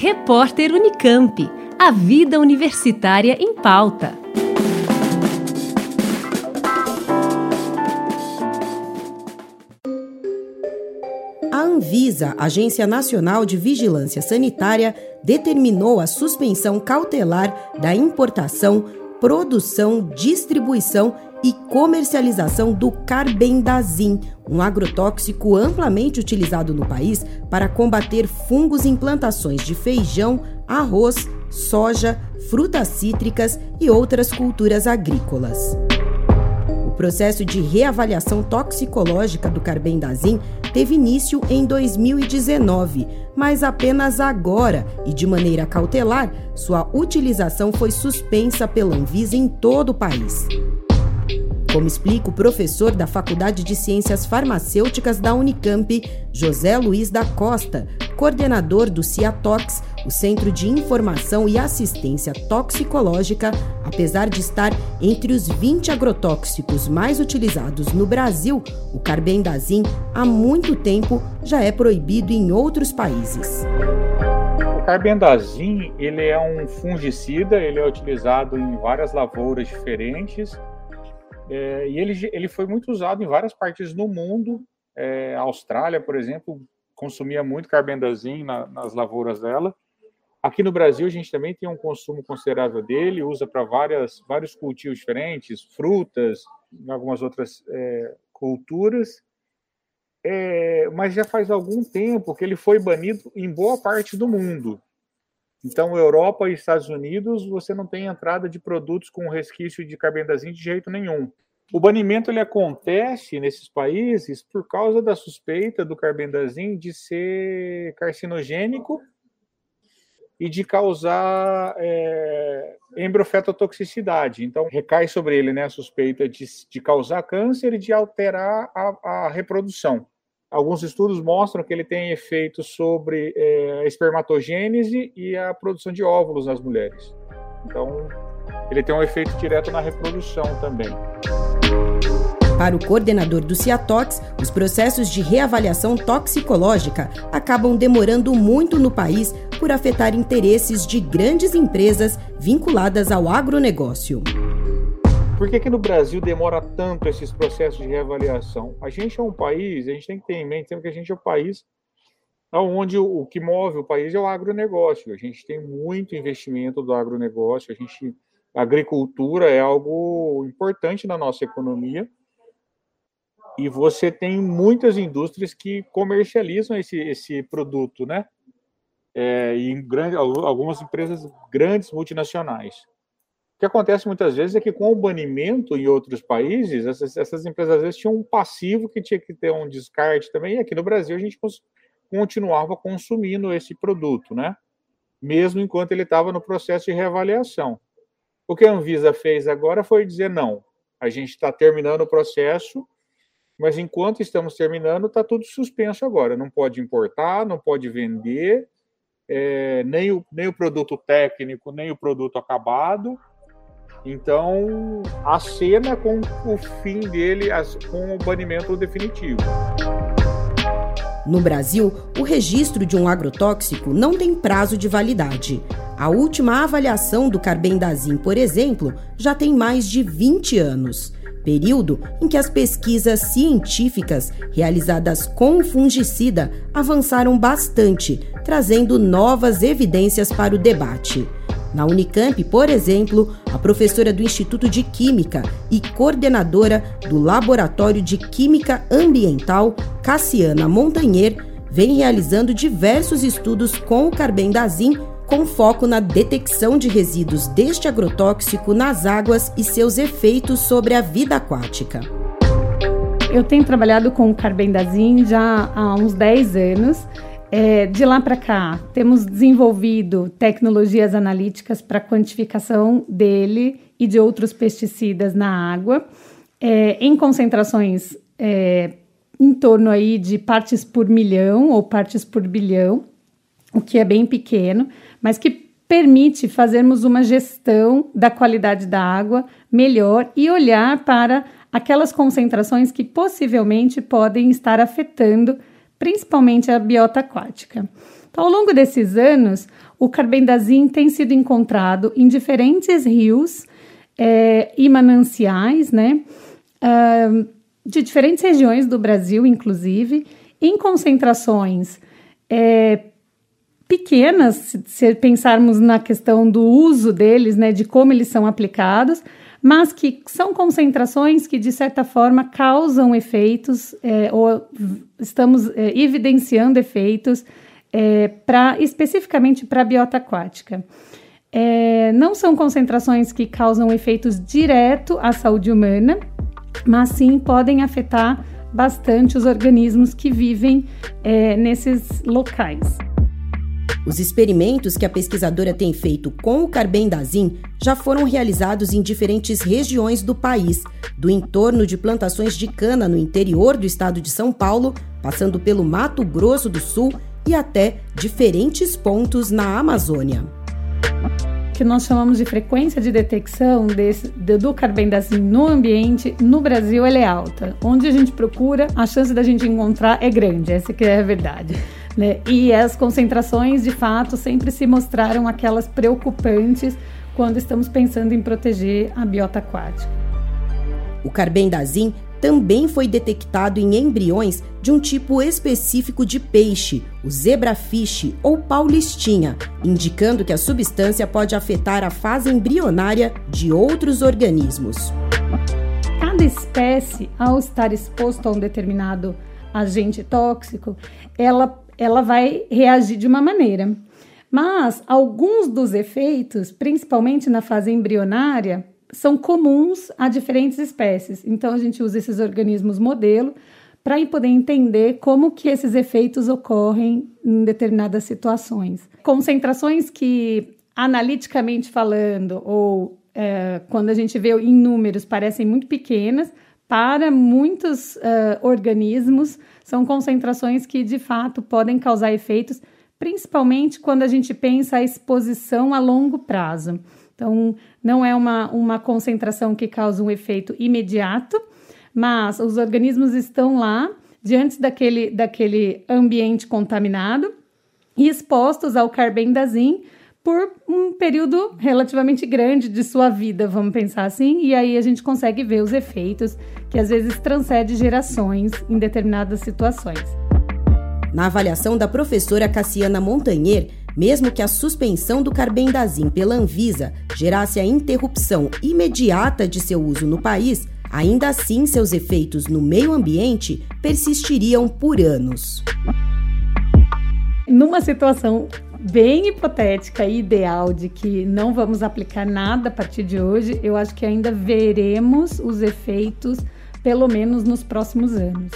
Repórter Unicamp. A vida universitária em pauta. A Anvisa, Agência Nacional de Vigilância Sanitária, determinou a suspensão cautelar da importação, produção, distribuição e comercialização do carbendazim, um agrotóxico amplamente utilizado no país para combater fungos em plantações de feijão, arroz, soja, frutas cítricas e outras culturas agrícolas. O processo de reavaliação toxicológica do carbendazim teve início em 2019, mas apenas agora e de maneira cautelar, sua utilização foi suspensa pela Anvisa em todo o país. Como explica o professor da Faculdade de Ciências Farmacêuticas da Unicamp, José Luiz da Costa, coordenador do CIATOX, o Centro de Informação e Assistência Toxicológica, apesar de estar entre os 20 agrotóxicos mais utilizados no Brasil, o carbendazim há muito tempo já é proibido em outros países. O carbendazim, ele é um fungicida, ele é utilizado em várias lavouras diferentes é, e ele, ele foi muito usado em várias partes do mundo. É, a Austrália, por exemplo, consumia muito carbendazim na, nas lavouras dela. Aqui no Brasil, a gente também tem um consumo considerável dele, usa para vários cultivos diferentes, frutas, algumas outras é, culturas. É, mas já faz algum tempo que ele foi banido em boa parte do mundo. Então, Europa e Estados Unidos, você não tem entrada de produtos com resquício de carbendazim de jeito nenhum. O banimento ele acontece nesses países por causa da suspeita do carbendazim de ser carcinogênico e de causar é, embrofetotoxicidade. Então, recai sobre ele né, a suspeita de, de causar câncer e de alterar a, a reprodução. Alguns estudos mostram que ele tem efeito sobre é, a espermatogênese e a produção de óvulos nas mulheres. Então, ele tem um efeito direto na reprodução também. Para o coordenador do Ciatox, os processos de reavaliação toxicológica acabam demorando muito no país por afetar interesses de grandes empresas vinculadas ao agronegócio. Por que, que no Brasil demora tanto esses processos de reavaliação? A gente é um país, a gente tem que ter em mente que a gente é um país onde o, que move o país é o agronegócio. A gente tem muito investimento do agronegócio, a gente a agricultura é algo importante na nossa economia. E você tem muitas indústrias que comercializam esse, esse produto, né? É, e grande, algumas empresas grandes multinacionais. O que acontece muitas vezes é que com o banimento em outros países, essas, essas empresas às vezes tinham um passivo que tinha que ter um descarte também, e aqui no Brasil a gente continuava consumindo esse produto, né? Mesmo enquanto ele estava no processo de reavaliação. O que a Anvisa fez agora foi dizer não, a gente está terminando o processo, mas enquanto estamos terminando, está tudo suspenso agora. Não pode importar, não pode vender, é, nem, o, nem o produto técnico, nem o produto acabado, então, a cena com o fim dele, com o banimento definitivo. No Brasil, o registro de um agrotóxico não tem prazo de validade. A última avaliação do carbendazim, por exemplo, já tem mais de 20 anos. Período em que as pesquisas científicas realizadas com o fungicida avançaram bastante, trazendo novas evidências para o debate. Na Unicamp, por exemplo, a professora do Instituto de Química e coordenadora do Laboratório de Química Ambiental, Cassiana Montanher, vem realizando diversos estudos com o carbendazim com foco na detecção de resíduos deste agrotóxico nas águas e seus efeitos sobre a vida aquática. Eu tenho trabalhado com o carbendazim já há uns 10 anos é, de lá para cá, temos desenvolvido tecnologias analíticas para quantificação dele e de outros pesticidas na água, é, em concentrações é, em torno aí de partes por milhão ou partes por bilhão, o que é bem pequeno, mas que permite fazermos uma gestão da qualidade da água melhor e olhar para aquelas concentrações que possivelmente podem estar afetando principalmente a biota aquática. Então, ao longo desses anos, o carbendazim tem sido encontrado em diferentes rios é, e mananciais, né, uh, de diferentes regiões do Brasil, inclusive, em concentrações é, pequenas, se, se pensarmos na questão do uso deles, né, de como eles são aplicados, mas que são concentrações que, de certa forma, causam efeitos, é, ou estamos é, evidenciando efeitos, é, pra, especificamente para a biota aquática. É, não são concentrações que causam efeitos direto à saúde humana, mas sim podem afetar bastante os organismos que vivem é, nesses locais. Os experimentos que a pesquisadora tem feito com o carbendazim já foram realizados em diferentes regiões do país, do entorno de plantações de cana no interior do estado de São Paulo, passando pelo Mato Grosso do Sul e até diferentes pontos na Amazônia que nós chamamos de frequência de detecção desse, do carbendazim no ambiente, no Brasil ela é alta. Onde a gente procura, a chance da gente encontrar é grande, essa que é a verdade. Né? E as concentrações, de fato, sempre se mostraram aquelas preocupantes quando estamos pensando em proteger a biota aquática. O carbendazim também foi detectado em embriões de um tipo específico de peixe, o zebrafish ou paulistinha, indicando que a substância pode afetar a fase embrionária de outros organismos. Cada espécie, ao estar exposto a um determinado agente tóxico, ela ela vai reagir de uma maneira. Mas alguns dos efeitos, principalmente na fase embrionária, são comuns a diferentes espécies. Então a gente usa esses organismos modelo para poder entender como que esses efeitos ocorrem em determinadas situações. Concentrações que, analiticamente falando, ou é, quando a gente vê em números, parecem muito pequenas, para muitos uh, organismos, são concentrações que de fato podem causar efeitos, principalmente quando a gente pensa a exposição a longo prazo. Então, não é uma, uma concentração que causa um efeito imediato, mas os organismos estão lá diante daquele, daquele ambiente contaminado e expostos ao carbendazim por um período relativamente grande de sua vida, vamos pensar assim, e aí a gente consegue ver os efeitos que às vezes transcende gerações em determinadas situações. Na avaliação da professora Cassiana Montanher, mesmo que a suspensão do carbendazim pela Anvisa gerasse a interrupção imediata de seu uso no país, ainda assim seus efeitos no meio ambiente persistiriam por anos. Numa situação bem hipotética e ideal de que não vamos aplicar nada a partir de hoje, eu acho que ainda veremos os efeitos, pelo menos nos próximos anos.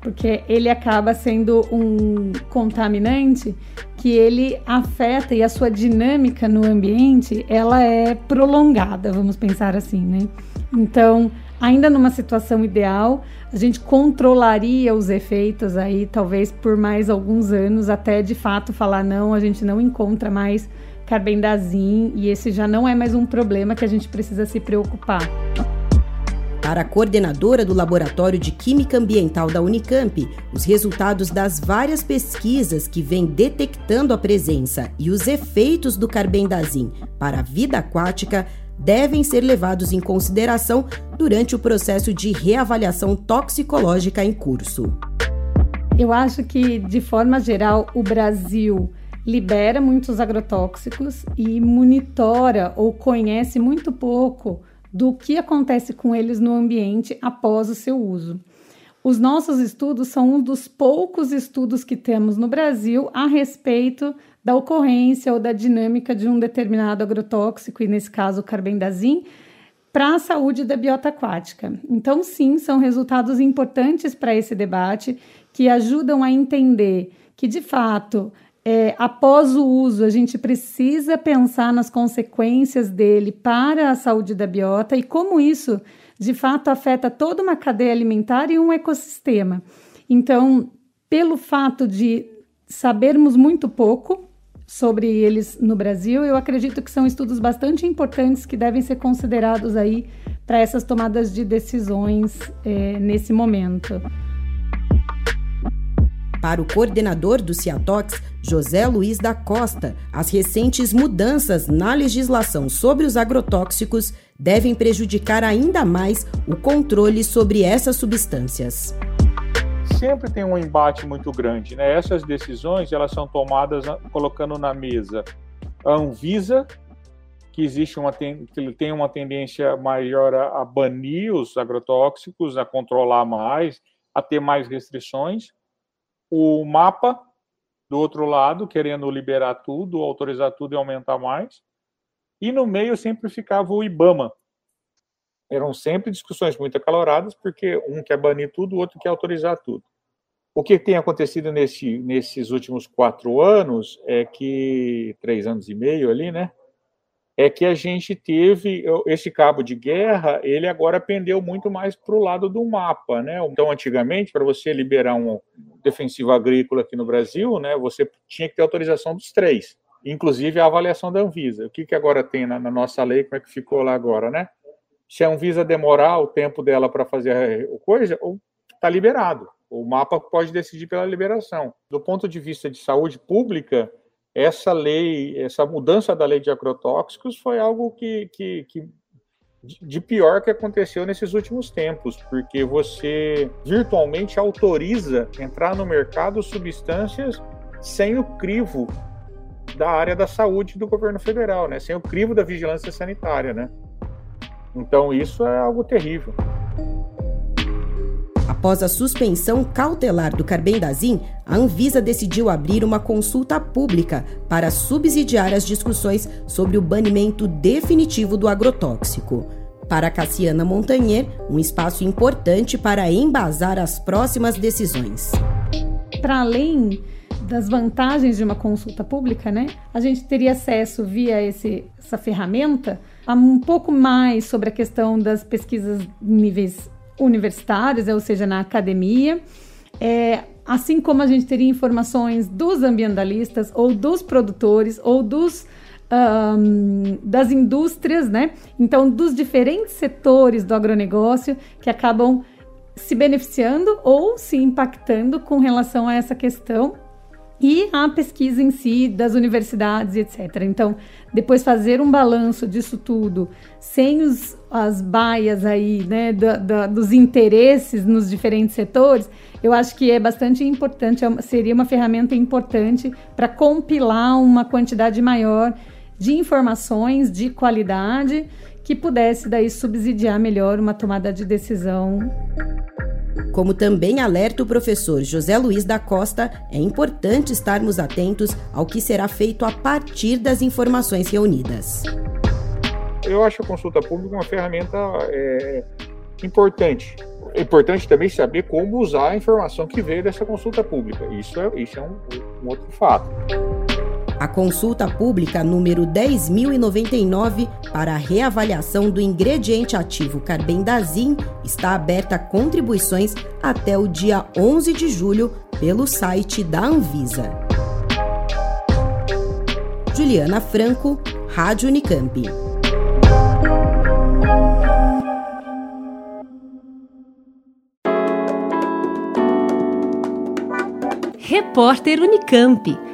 Porque ele acaba sendo um contaminante que ele afeta e a sua dinâmica no ambiente, ela é prolongada, vamos pensar assim, né? Então, ainda numa situação ideal, a gente controlaria os efeitos aí, talvez por mais alguns anos, até de fato falar não, a gente não encontra mais carbendazim e esse já não é mais um problema que a gente precisa se preocupar. Para a coordenadora do Laboratório de Química Ambiental da Unicamp, os resultados das várias pesquisas que vêm detectando a presença e os efeitos do carbendazim para a vida aquática devem ser levados em consideração durante o processo de reavaliação toxicológica em curso. Eu acho que, de forma geral, o Brasil libera muitos agrotóxicos e monitora ou conhece muito pouco do que acontece com eles no ambiente após o seu uso. Os nossos estudos são um dos poucos estudos que temos no Brasil a respeito da ocorrência ou da dinâmica de um determinado agrotóxico, e nesse caso o carbendazim, para a saúde da biota aquática. Então, sim, são resultados importantes para esse debate que ajudam a entender que, de fato, é, após o uso, a gente precisa pensar nas consequências dele para a saúde da biota e como isso, de fato, afeta toda uma cadeia alimentar e um ecossistema. Então, pelo fato de sabermos muito pouco, sobre eles no Brasil, eu acredito que são estudos bastante importantes que devem ser considerados aí para essas tomadas de decisões é, nesse momento. Para o coordenador do Ciatox, José Luiz da Costa, as recentes mudanças na legislação sobre os agrotóxicos devem prejudicar ainda mais o controle sobre essas substâncias. Sempre tem um embate muito grande, né? Essas decisões elas são tomadas colocando na mesa a Anvisa, que existe uma que tem uma tendência maior a, a banir os agrotóxicos, a controlar mais, a ter mais restrições. O mapa do outro lado, querendo liberar tudo, autorizar tudo e aumentar mais. E no meio sempre ficava o IBAMA. Eram sempre discussões muito acaloradas, porque um quer banir tudo, o outro quer autorizar tudo. O que tem acontecido nesse, nesses últimos quatro anos é que, três anos e meio ali, né? É que a gente teve esse cabo de guerra, ele agora pendeu muito mais para o lado do mapa, né? Então, antigamente, para você liberar um defensivo agrícola aqui no Brasil, né, você tinha que ter autorização dos três, inclusive a avaliação da Anvisa. O que, que agora tem na, na nossa lei, como é que ficou lá agora, né? Se a Anvisa demorar o tempo dela para fazer a coisa, está liberado. O mapa pode decidir pela liberação. Do ponto de vista de saúde pública, essa lei, essa mudança da lei de agrotóxicos foi algo que, que, que de pior que aconteceu nesses últimos tempos, porque você virtualmente autoriza entrar no mercado substâncias sem o crivo da área da saúde do governo federal, né? Sem o crivo da vigilância sanitária, né? Então isso é algo terrível. Após a suspensão cautelar do carbendazim, a Anvisa decidiu abrir uma consulta pública para subsidiar as discussões sobre o banimento definitivo do agrotóxico. Para Cassiana Montanher, um espaço importante para embasar as próximas decisões. Para além das vantagens de uma consulta pública, né? A gente teria acesso via esse, essa ferramenta a um pouco mais sobre a questão das pesquisas níveis universitários, ou seja, na academia. É, assim como a gente teria informações dos ambientalistas, ou dos produtores, ou dos um, das indústrias, né? Então, dos diferentes setores do agronegócio que acabam se beneficiando ou se impactando com relação a essa questão e a pesquisa em si das universidades, etc. Então, depois fazer um balanço disso tudo, sem os, as baias aí, né, da, da, dos interesses nos diferentes setores, eu acho que é bastante importante, é seria uma ferramenta importante para compilar uma quantidade maior de informações de qualidade que pudesse daí subsidiar melhor uma tomada de decisão como também alerta o professor José Luiz da Costa, é importante estarmos atentos ao que será feito a partir das informações reunidas. Eu acho a consulta pública uma ferramenta é, importante. É importante também saber como usar a informação que veio dessa consulta pública. Isso é, isso é um, um outro fato. A consulta pública número 10.099 para a reavaliação do ingrediente ativo carbendazim está aberta a contribuições até o dia 11 de julho pelo site da Anvisa. Juliana Franco, Rádio Unicamp. Repórter Unicamp.